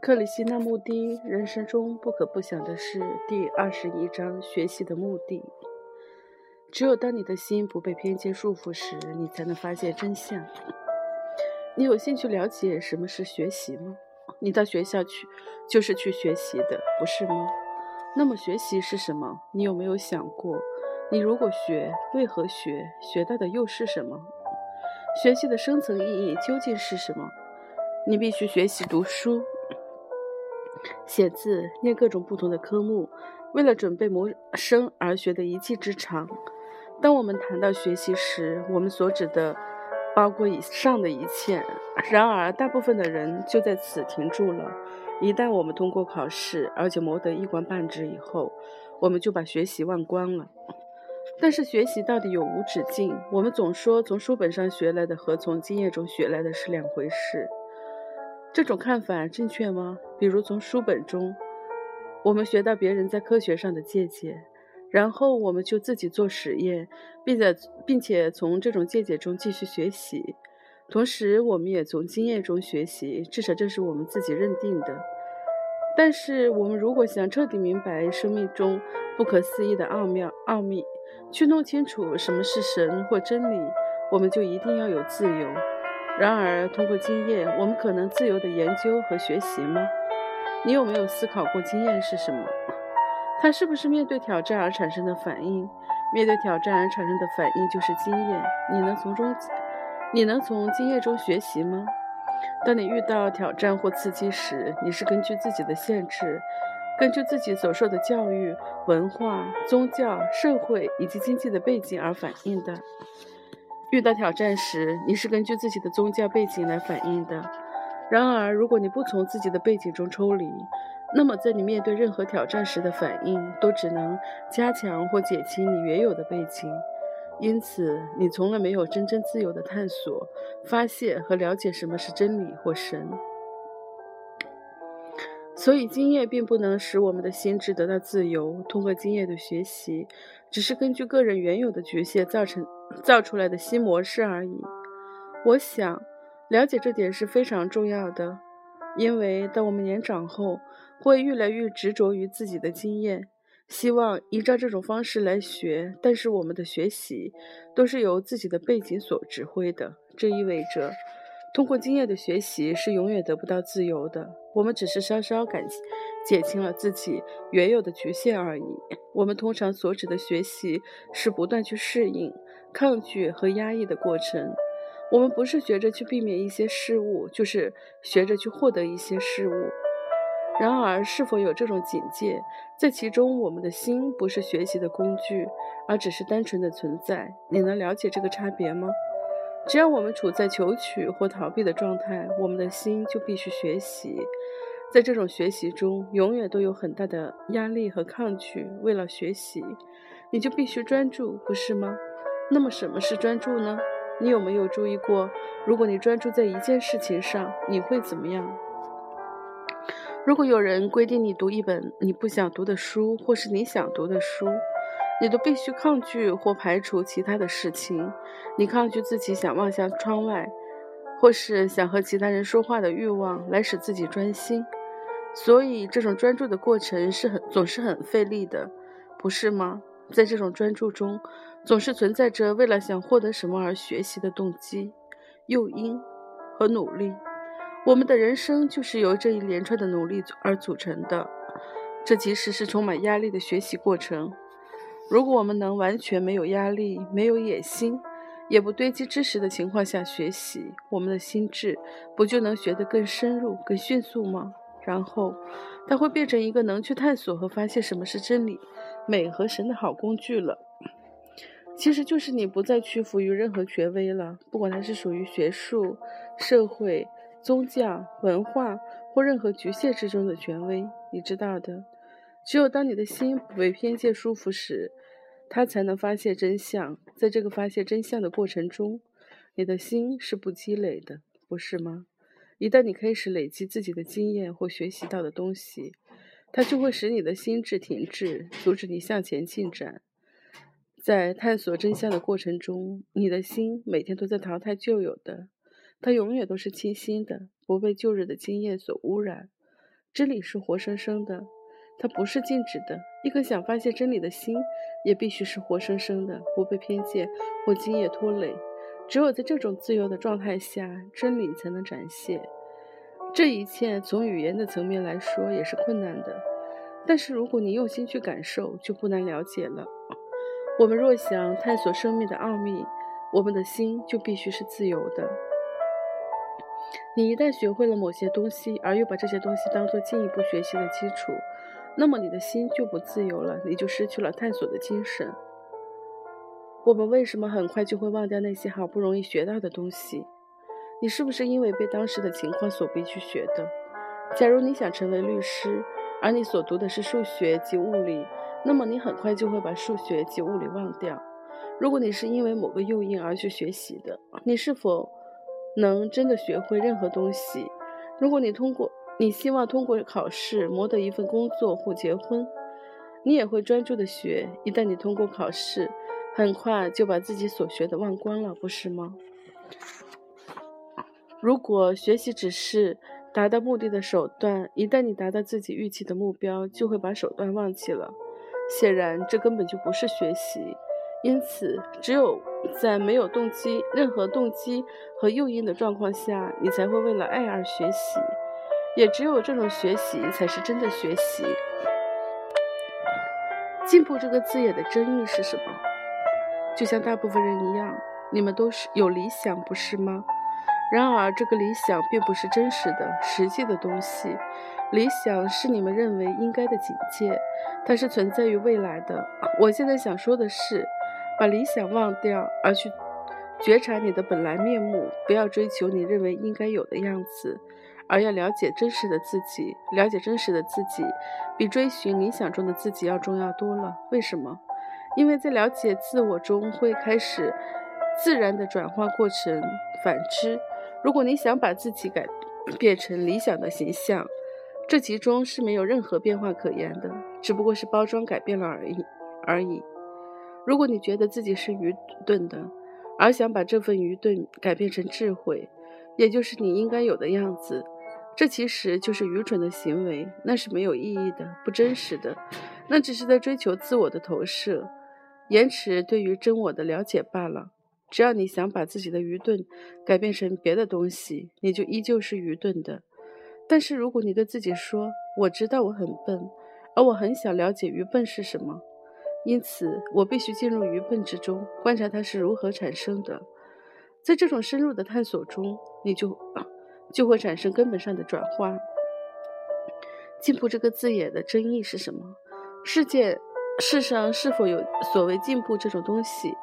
克里希那穆蒂人生中不可不想的是第二十一章学习的目的。只有当你的心不被偏见束缚时，你才能发现真相。你有兴趣了解什么是学习吗？你到学校去就是去学习的，不是吗？那么学习是什么？你有没有想过，你如果学，为何学？学到的又是什么？学习的深层意义究竟是什么？你必须学习读书。写字、念各种不同的科目，为了准备谋生而学的一技之长。当我们谈到学习时，我们所指的包括以上的一切。然而，大部分的人就在此停住了。一旦我们通过考试，而且谋得一官半职以后，我们就把学习忘光了。但是，学习到底有无止境？我们总说从书本上学来的和从经验中学来的是两回事。这种看法正确吗？比如从书本中，我们学到别人在科学上的见解，然后我们就自己做实验，并在并且从这种见解中继续学习，同时我们也从经验中学习，至少这是我们自己认定的。但是我们如果想彻底明白生命中不可思议的奥妙奥秘，去弄清楚什么是神或真理，我们就一定要有自由。然而，通过经验，我们可能自由地研究和学习吗？你有没有思考过经验是什么？它是不是面对挑战而产生的反应？面对挑战而产生的反应就是经验。你能从中，你能从经验中学习吗？当你遇到挑战或刺激时，你是根据自己的限制，根据自己所受的教育、文化、宗教、社会以及经济的背景而反应的。遇到挑战时，你是根据自己的宗教背景来反应的。然而，如果你不从自己的背景中抽离，那么在你面对任何挑战时的反应都只能加强或减轻你原有的背景。因此，你从来没有真正自由的探索、发现和了解什么是真理或神。所以，经验并不能使我们的心智得到自由。通过经验的学习，只是根据个人原有的局限造成。造出来的新模式而已。我想，了解这点是非常重要的，因为当我们年长后，会越来越执着于自己的经验，希望依照这种方式来学。但是，我们的学习都是由自己的背景所指挥的。这意味着，通过经验的学习是永远得不到自由的。我们只是稍稍感减轻了自己原有的局限而已。我们通常所指的学习是不断去适应。抗拒和压抑的过程，我们不是学着去避免一些事物，就是学着去获得一些事物。然而，是否有这种警戒，在其中，我们的心不是学习的工具，而只是单纯的存在。你能了解这个差别吗？只要我们处在求取或逃避的状态，我们的心就必须学习。在这种学习中，永远都有很大的压力和抗拒。为了学习，你就必须专注，不是吗？那么什么是专注呢？你有没有注意过，如果你专注在一件事情上，你会怎么样？如果有人规定你读一本你不想读的书，或是你想读的书，你都必须抗拒或排除其他的事情。你抗拒自己想望向窗外，或是想和其他人说话的欲望，来使自己专心。所以，这种专注的过程是很总是很费力的，不是吗？在这种专注中。总是存在着为了想获得什么而学习的动机、诱因和努力。我们的人生就是由这一连串的努力而组成的。这其实是充满压力的学习过程。如果我们能完全没有压力、没有野心，也不堆积知识的情况下学习，我们的心智不就能学得更深入、更迅速吗？然后，它会变成一个能去探索和发现什么是真理、美和神的好工具了。其实就是你不再屈服于任何权威了，不管它是属于学术、社会、宗教、文化或任何局限之中的权威。你知道的，只有当你的心不被偏见束缚时，他才能发现真相。在这个发现真相的过程中，你的心是不积累的，不是吗？一旦你开始累积自己的经验或学习到的东西，它就会使你的心智停滞，阻止你向前进展。在探索真相的过程中，你的心每天都在淘汰旧有的，它永远都是清新的，不被旧日的经验所污染。真理是活生生的，它不是静止的。一颗想发现真理的心，也必须是活生生的，不被偏见或经验拖累。只有在这种自由的状态下，真理才能展现。这一切从语言的层面来说也是困难的，但是如果你用心去感受，就不难了解了。我们若想探索生命的奥秘，我们的心就必须是自由的。你一旦学会了某些东西，而又把这些东西当做进一步学习的基础，那么你的心就不自由了，你就失去了探索的精神。我们为什么很快就会忘掉那些好不容易学到的东西？你是不是因为被当时的情况所逼去学的？假如你想成为律师，而你所读的是数学及物理，那么你很快就会把数学及物理忘掉。如果你是因为某个诱因而去学习的，你是否能真的学会任何东西？如果你通过，你希望通过考试谋得一份工作或结婚，你也会专注的学。一旦你通过考试，很快就把自己所学的忘光了，不是吗？如果学习只是达到目的的手段，一旦你达到自己预期的目标，就会把手段忘记了。显然，这根本就不是学习。因此，只有在没有动机、任何动机和诱因的状况下，你才会为了爱而学习。也只有这种学习，才是真的学习。进步这个字眼的真意是什么？就像大部分人一样，你们都是有理想，不是吗？然而，这个理想并不是真实的、实际的东西。理想是你们认为应该的境界，它是存在于未来的。我现在想说的是，把理想忘掉，而去觉察你的本来面目。不要追求你认为应该有的样子，而要了解真实的自己。了解真实的自己，比追寻理想中的自己要重要多了。为什么？因为在了解自我中会开始自然的转化过程。反之。如果你想把自己改变成理想的形象，这其中是没有任何变化可言的，只不过是包装改变了而已而已。如果你觉得自己是愚钝的，而想把这份愚钝改变成智慧，也就是你应该有的样子，这其实就是愚蠢的行为，那是没有意义的、不真实的，那只是在追求自我的投射，延迟对于真我的了解罢了。只要你想把自己的愚钝改变成别的东西，你就依旧是愚钝的。但是如果你对自己说：“我知道我很笨，而我很想了解愚笨是什么，因此我必须进入愚笨之中，观察它是如何产生的。”在这种深入的探索中，你就就会产生根本上的转化。进步这个字眼的真意是什么？世界世上是否有所谓进步这种东西？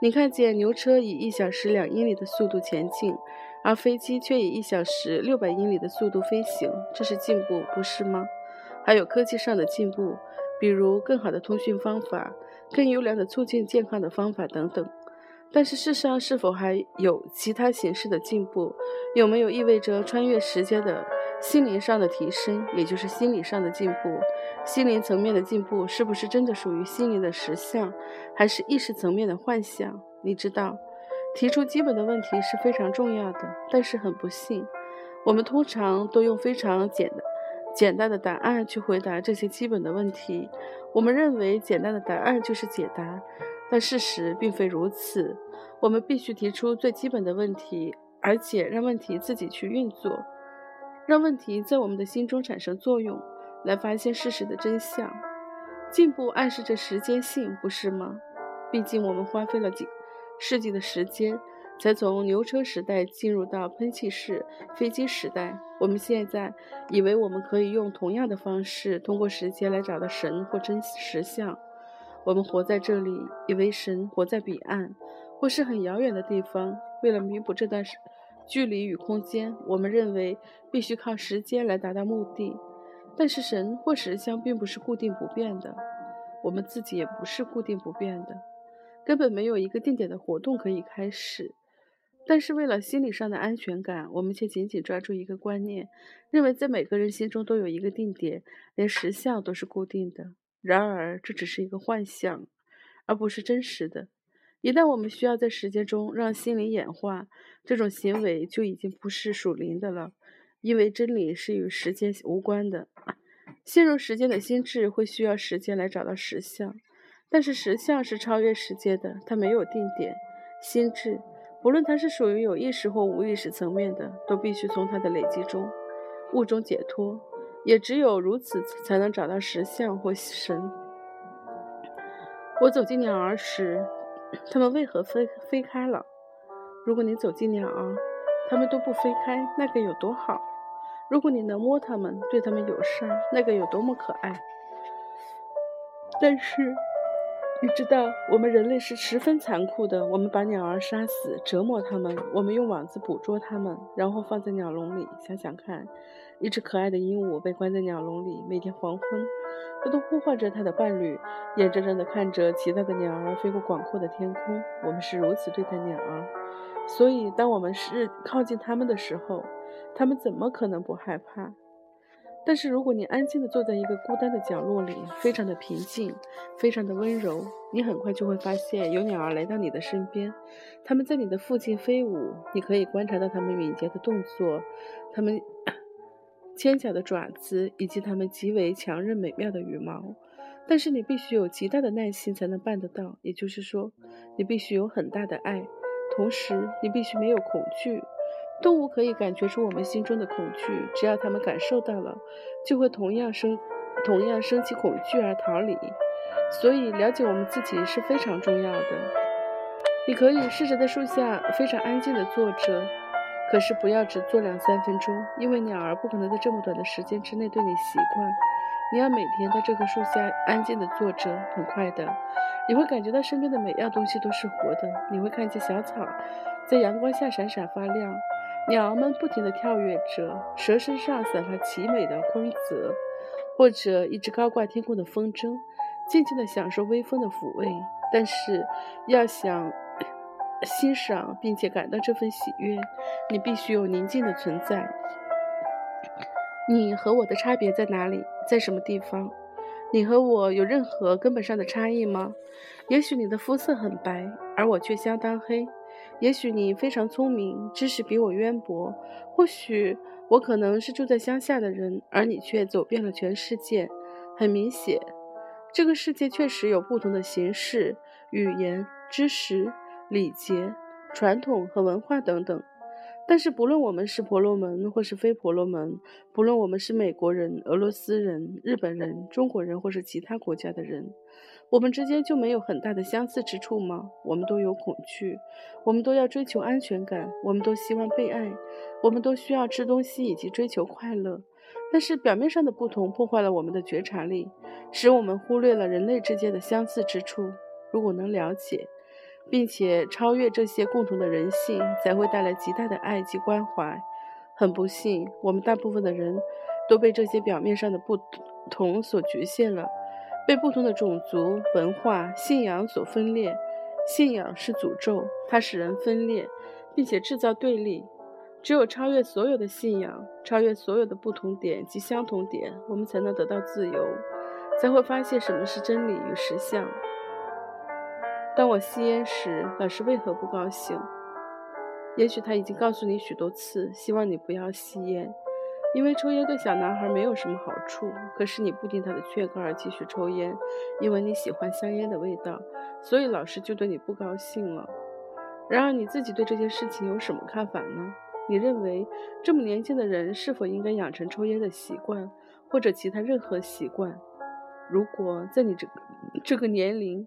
你看见牛车以一小时两英里的速度前进，而飞机却以一小时六百英里的速度飞行，这是进步，不是吗？还有科技上的进步，比如更好的通讯方法、更优良的促进健康的方法等等。但是世上是否还有其他形式的进步？有没有意味着穿越时间的？心灵上的提升，也就是心理上的进步。心灵层面的进步，是不是真的属于心灵的实相，还是意识层面的幻想？你知道，提出基本的问题是非常重要的。但是很不幸，我们通常都用非常简单、简单的答案去回答这些基本的问题。我们认为简单的答案就是解答，但事实并非如此。我们必须提出最基本的问题，而且让问题自己去运作。让问题在我们的心中产生作用，来发现事实的真相。进步暗示着时间性，不是吗？毕竟我们花费了几世纪的时间，才从牛车时代进入到喷气式飞机时代。我们现在以为我们可以用同样的方式，通过时间来找到神或真实相。我们活在这里，以为神活在彼岸，或是很遥远的地方。为了弥补这段。距离与空间，我们认为必须靠时间来达到目的，但是神或实相并不是固定不变的，我们自己也不是固定不变的，根本没有一个定点的活动可以开始。但是为了心理上的安全感，我们却紧紧抓住一个观念，认为在每个人心中都有一个定点，连实相都是固定的。然而这只是一个幻象，而不是真实的。一旦我们需要在时间中让心灵演化，这种行为就已经不是属灵的了。因为真理是与时间无关的。陷入时间的心智会需要时间来找到实相，但是实相是超越时间的，它没有定点。心智，无论它是属于有意识或无意识层面的，都必须从它的累积中、物中解脱，也只有如此才能找到实相或神。我走进鸟儿时，它们为何飞飞开了？如果你走进鸟儿，它们都不飞开，那该有多好！如果你能摸它们，对它们友善，那个有多么可爱！但是，你知道，我们人类是十分残酷的。我们把鸟儿杀死，折磨它们；我们用网子捕捉它们，然后放在鸟笼里。想想看，一只可爱的鹦鹉被关在鸟笼里，每天黄昏，它都呼唤着它的伴侣，眼睁睁地看着其他的鸟儿飞过广阔的天空。我们是如此对待鸟儿，所以当我们是靠近它们的时候，它们怎么可能不害怕？但是如果你安静地坐在一个孤单的角落里，非常的平静，非常的温柔，你很快就会发现有鸟儿来到你的身边，它们在你的附近飞舞，你可以观察到它们敏捷的动作，它们尖角的爪子，以及它们极为强韧美妙的羽毛。但是你必须有极大的耐心才能办得到，也就是说，你必须有很大的爱，同时你必须没有恐惧。动物可以感觉出我们心中的恐惧，只要它们感受到了，就会同样生同样生起恐惧而逃离。所以，了解我们自己是非常重要的。你可以试着在树下非常安静地坐着，可是不要只坐两三分钟，因为鸟儿不可能在这么短的时间之内对你习惯。你要每天在这棵树下安静地坐着，很快的，你会感觉到身边的每样东西都是活的。你会看见小草在阳光下闪闪发亮。鸟儿们不停地跳跃着，蛇身上散发奇美的光泽，或者一只高挂天空的风筝，静静地享受微风的抚慰。但是，要想欣赏并且感到这份喜悦，你必须有宁静的存在。你和我的差别在哪里？在什么地方？你和我有任何根本上的差异吗？也许你的肤色很白，而我却相当黑。也许你非常聪明，知识比我渊博；或许我可能是住在乡下的人，而你却走遍了全世界。很明显，这个世界确实有不同的形式、语言、知识、礼节、传统和文化等等。但是，不论我们是婆罗门或是非婆罗门，不论我们是美国人、俄罗斯人、日本人、中国人或是其他国家的人。我们之间就没有很大的相似之处吗？我们都有恐惧，我们都要追求安全感，我们都希望被爱，我们都需要吃东西以及追求快乐。但是表面上的不同破坏了我们的觉察力，使我们忽略了人类之间的相似之处。如果能了解，并且超越这些共同的人性，才会带来极大的爱及关怀。很不幸，我们大部分的人都被这些表面上的不同所局限了。被不同的种族、文化、信仰所分裂，信仰是诅咒，它使人分裂，并且制造对立。只有超越所有的信仰，超越所有的不同点及相同点，我们才能得到自由，才会发现什么是真理与实相。当我吸烟时，老师为何不高兴？也许他已经告诉你许多次，希望你不要吸烟。因为抽烟对小男孩没有什么好处，可是你不听他的劝告而继续抽烟，因为你喜欢香烟的味道，所以老师就对你不高兴了。然而你自己对这件事情有什么看法呢？你认为这么年轻的人是否应该养成抽烟的习惯，或者其他任何习惯？如果在你这个这个年龄，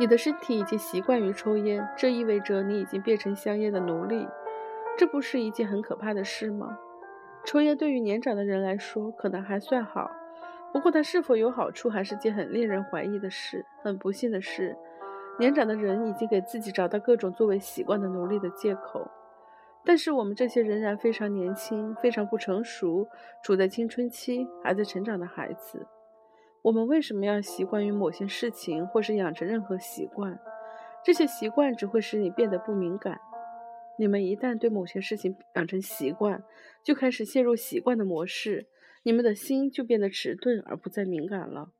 你的身体已经习惯于抽烟，这意味着你已经变成香烟的奴隶，这不是一件很可怕的事吗？抽烟对于年长的人来说可能还算好，不过它是否有好处还是件很令人怀疑的事。很不幸的是，年长的人已经给自己找到各种作为习惯的奴隶的借口。但是我们这些仍然非常年轻、非常不成熟、处在青春期、还在成长的孩子，我们为什么要习惯于某些事情，或是养成任何习惯？这些习惯只会使你变得不敏感。你们一旦对某些事情养成习惯，就开始陷入习惯的模式，你们的心就变得迟钝而不再敏感了。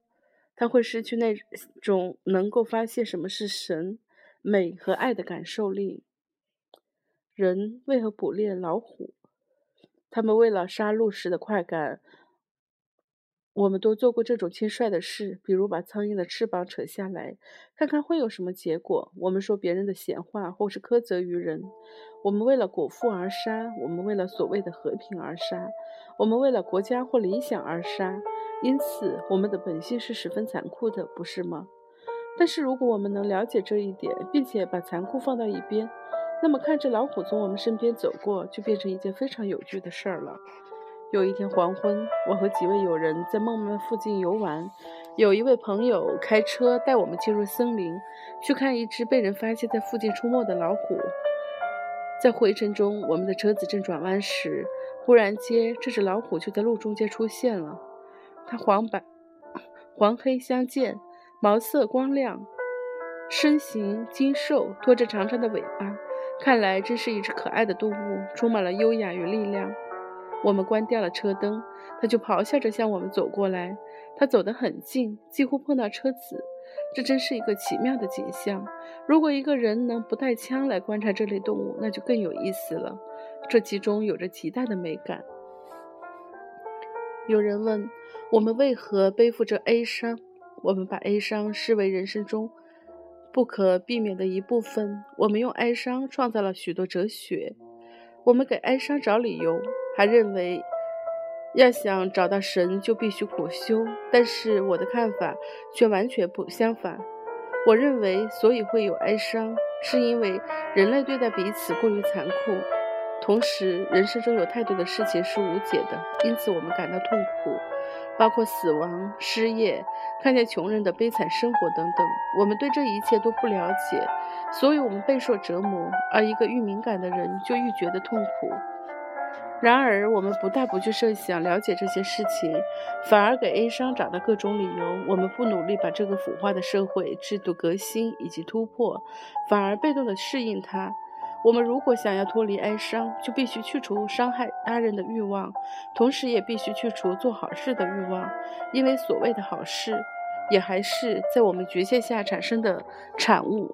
他会失去那种能够发现什么是神、美和爱的感受力。人为何捕猎老虎？他们为了杀戮时的快感，我们都做过这种轻率的事，比如把苍蝇的翅膀扯下来，看看会有什么结果。我们说别人的闲话，或是苛责于人。我们为了果腹而杀，我们为了所谓的和平而杀，我们为了国家或理想而杀。因此，我们的本性是十分残酷的，不是吗？但是，如果我们能了解这一点，并且把残酷放到一边，那么看着老虎从我们身边走过，就变成一件非常有趣的事儿了。有一天黄昏，我和几位友人在梦曼附近游玩，有一位朋友开车带我们进入森林，去看一只被人发现在附近出没的老虎。在灰尘中，我们的车子正转弯时，忽然间，这只老虎就在路中间出现了。它黄白、黄黑相间，毛色光亮，身形精瘦，拖着长长的尾巴，看来真是一只可爱的动物，充满了优雅与力量。我们关掉了车灯，他就咆哮着向我们走过来。他走得很近，几乎碰到车子。这真是一个奇妙的景象。如果一个人能不带枪来观察这类动物，那就更有意思了。这其中有着极大的美感。有人问我们为何背负着哀伤？我们把哀伤视为人生中不可避免的一部分。我们用哀伤创造了许多哲学。我们给哀伤找理由，还认为要想找到神就必须苦修。但是我的看法却完全不相反。我认为，所以会有哀伤，是因为人类对待彼此过于残酷。同时，人生中有太多的事情是无解的，因此我们感到痛苦，包括死亡、失业、看见穷人的悲惨生活等等。我们对这一切都不了解，所以我们备受折磨。而一个愈敏感的人就愈觉得痛苦。然而，我们不但不去设想了解这些事情，反而给哀伤找到各种理由。我们不努力把这个腐化的社会制度革新以及突破，反而被动地适应它。我们如果想要脱离哀伤，就必须去除伤害他人的欲望，同时也必须去除做好事的欲望，因为所谓的好事，也还是在我们局限下产生的产物。